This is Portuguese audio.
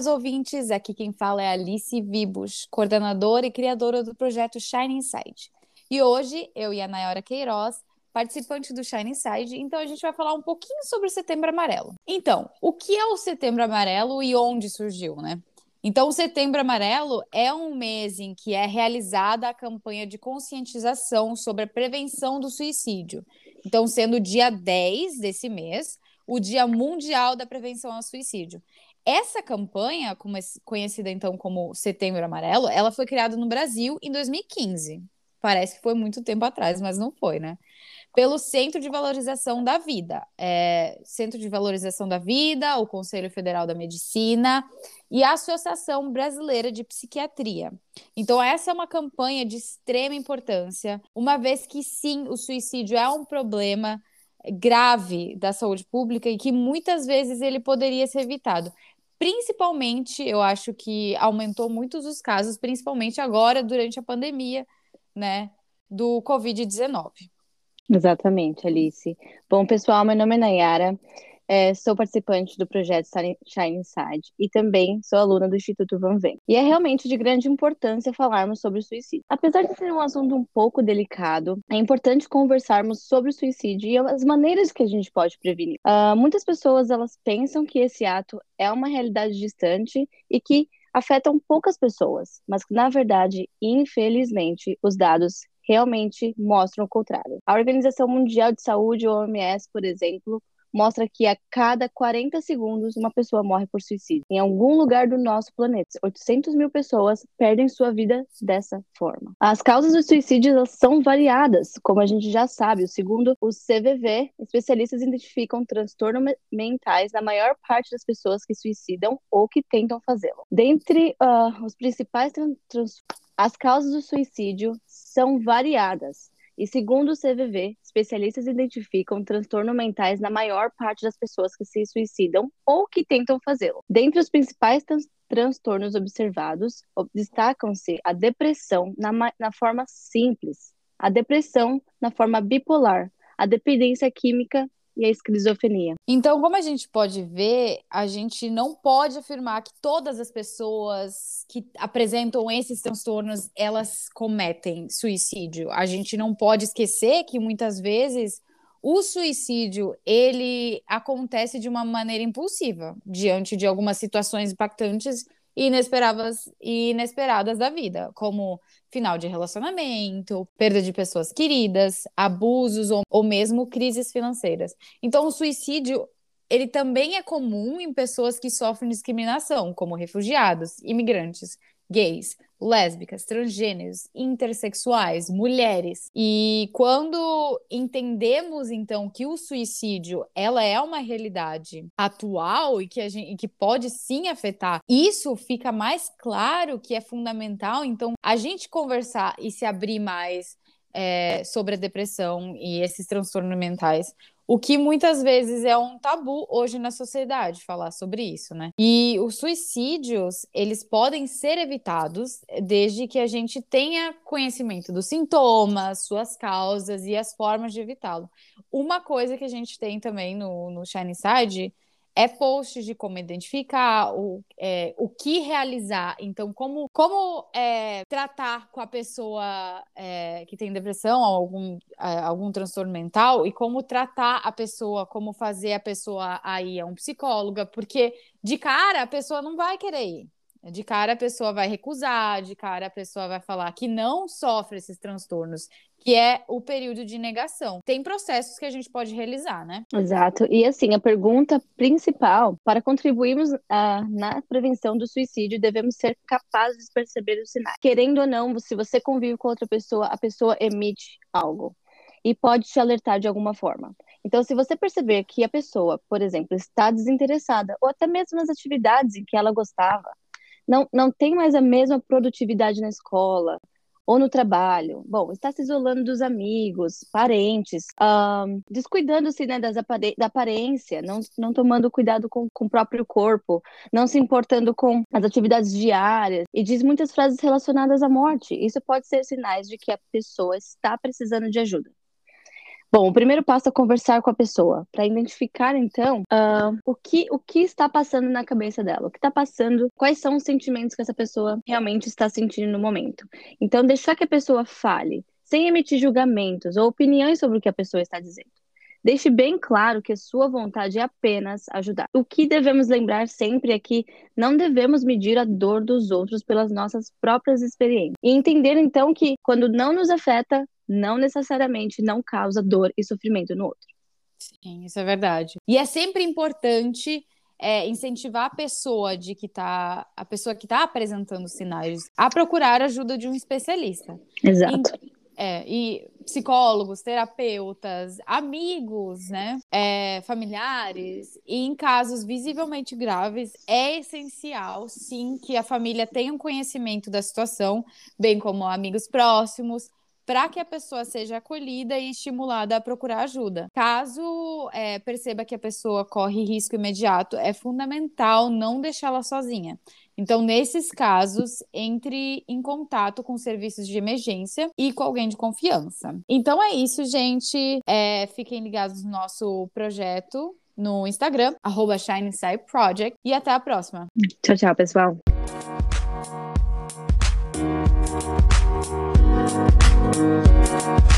caros ouvintes, aqui quem fala é Alice Vibus, coordenadora e criadora do projeto Shine Inside. E hoje, eu e a Nayora Queiroz, participante do Shine Inside, então a gente vai falar um pouquinho sobre o Setembro Amarelo. Então, o que é o Setembro Amarelo e onde surgiu, né? Então, o Setembro Amarelo é um mês em que é realizada a campanha de conscientização sobre a prevenção do suicídio. Então, sendo dia 10 desse mês, o Dia Mundial da Prevenção ao Suicídio. Essa campanha, conhecida então como Setembro Amarelo, ela foi criada no Brasil em 2015. Parece que foi muito tempo atrás, mas não foi, né? Pelo Centro de Valorização da Vida. É, Centro de Valorização da Vida, o Conselho Federal da Medicina e a Associação Brasileira de Psiquiatria. Então, essa é uma campanha de extrema importância, uma vez que sim, o suicídio é um problema grave da saúde pública e que muitas vezes ele poderia ser evitado. Principalmente, eu acho que aumentou muitos os casos, principalmente agora, durante a pandemia, né, do Covid-19. Exatamente, Alice. Bom, pessoal, meu nome é Nayara. É, sou participante do projeto Shine Inside e também sou aluna do Instituto Van Ven. E é realmente de grande importância falarmos sobre o suicídio. Apesar de ser um assunto um pouco delicado, é importante conversarmos sobre o suicídio e as maneiras que a gente pode prevenir. Uh, muitas pessoas elas pensam que esse ato é uma realidade distante e que afetam poucas pessoas, mas na verdade, infelizmente, os dados realmente mostram o contrário. A Organização Mundial de Saúde, OMS, por exemplo, mostra que a cada 40 segundos uma pessoa morre por suicídio. Em algum lugar do nosso planeta, 800 mil pessoas perdem sua vida dessa forma. As causas do suicídio são variadas, como a gente já sabe. Segundo o CVV, especialistas identificam transtornos mentais na maior parte das pessoas que suicidam ou que tentam fazê-lo. Dentre uh, os principais trans as causas do suicídio são variadas. E segundo o CVV, especialistas identificam transtornos mentais na maior parte das pessoas que se suicidam ou que tentam fazê-lo. Dentre os principais trans transtornos observados, destacam-se a depressão na, na forma simples, a depressão na forma bipolar, a dependência química e a esquizofrenia. Então, como a gente pode ver, a gente não pode afirmar que todas as pessoas que apresentam esses transtornos, elas cometem suicídio. A gente não pode esquecer que muitas vezes o suicídio, ele acontece de uma maneira impulsiva, diante de algumas situações impactantes inesperadas e inesperadas da vida, como final de relacionamento, perda de pessoas queridas, abusos ou, ou mesmo crises financeiras. Então, o suicídio ele também é comum em pessoas que sofrem discriminação, como refugiados, imigrantes, gays, lésbicas, transgêneros, intersexuais, mulheres. E quando entendemos então que o suicídio ela é uma realidade atual e que a gente que pode sim afetar, isso fica mais claro que é fundamental. Então a gente conversar e se abrir mais é, sobre a depressão e esses transtornos mentais, o que muitas vezes é um tabu hoje na sociedade falar sobre isso, né? E os suicídios, eles podem ser evitados desde que a gente tenha conhecimento dos sintomas, suas causas e as formas de evitá-lo. Uma coisa que a gente tem também no, no Side é posts de como identificar, o, é, o que realizar. Então, como, como é, tratar com a pessoa é, que tem depressão ou algum, é, algum transtorno mental e como tratar a pessoa, como fazer a pessoa aí a um psicóloga, porque de cara a pessoa não vai querer ir. De cara a pessoa vai recusar, de cara a pessoa vai falar que não sofre esses transtornos, que é o período de negação. Tem processos que a gente pode realizar, né? Exato. E assim, a pergunta principal, para contribuirmos uh, na prevenção do suicídio, devemos ser capazes de perceber os sinais. Querendo ou não, se você convive com outra pessoa, a pessoa emite algo e pode te alertar de alguma forma. Então, se você perceber que a pessoa, por exemplo, está desinteressada, ou até mesmo nas atividades em que ela gostava, não, não tem mais a mesma produtividade na escola ou no trabalho. Bom, está se isolando dos amigos, parentes, um, descuidando-se né, das da aparência, não, não tomando cuidado com, com o próprio corpo, não se importando com as atividades diárias e diz muitas frases relacionadas à morte. Isso pode ser sinais de que a pessoa está precisando de ajuda. Bom, o primeiro passo é conversar com a pessoa, para identificar, então, uh, o, que, o que está passando na cabeça dela, o que está passando, quais são os sentimentos que essa pessoa realmente está sentindo no momento. Então, deixar que a pessoa fale, sem emitir julgamentos ou opiniões sobre o que a pessoa está dizendo. Deixe bem claro que sua vontade é apenas ajudar. O que devemos lembrar sempre é que não devemos medir a dor dos outros pelas nossas próprias experiências. E entender então que quando não nos afeta, não necessariamente não causa dor e sofrimento no outro. Sim, isso é verdade. E é sempre importante é, incentivar a pessoa de que tá a pessoa que está apresentando sinais a procurar ajuda de um especialista. Exato. E, é, e psicólogos, terapeutas, amigos, né, é, familiares. E em casos visivelmente graves, é essencial, sim, que a família tenha um conhecimento da situação, bem como amigos próximos, para que a pessoa seja acolhida e estimulada a procurar ajuda. Caso é, perceba que a pessoa corre risco imediato, é fundamental não deixá-la sozinha. Então, nesses casos, entre em contato com serviços de emergência e com alguém de confiança. Então é isso, gente. É, fiquem ligados no nosso projeto no Instagram, arroba Project. E até a próxima. Tchau, tchau, pessoal. Thank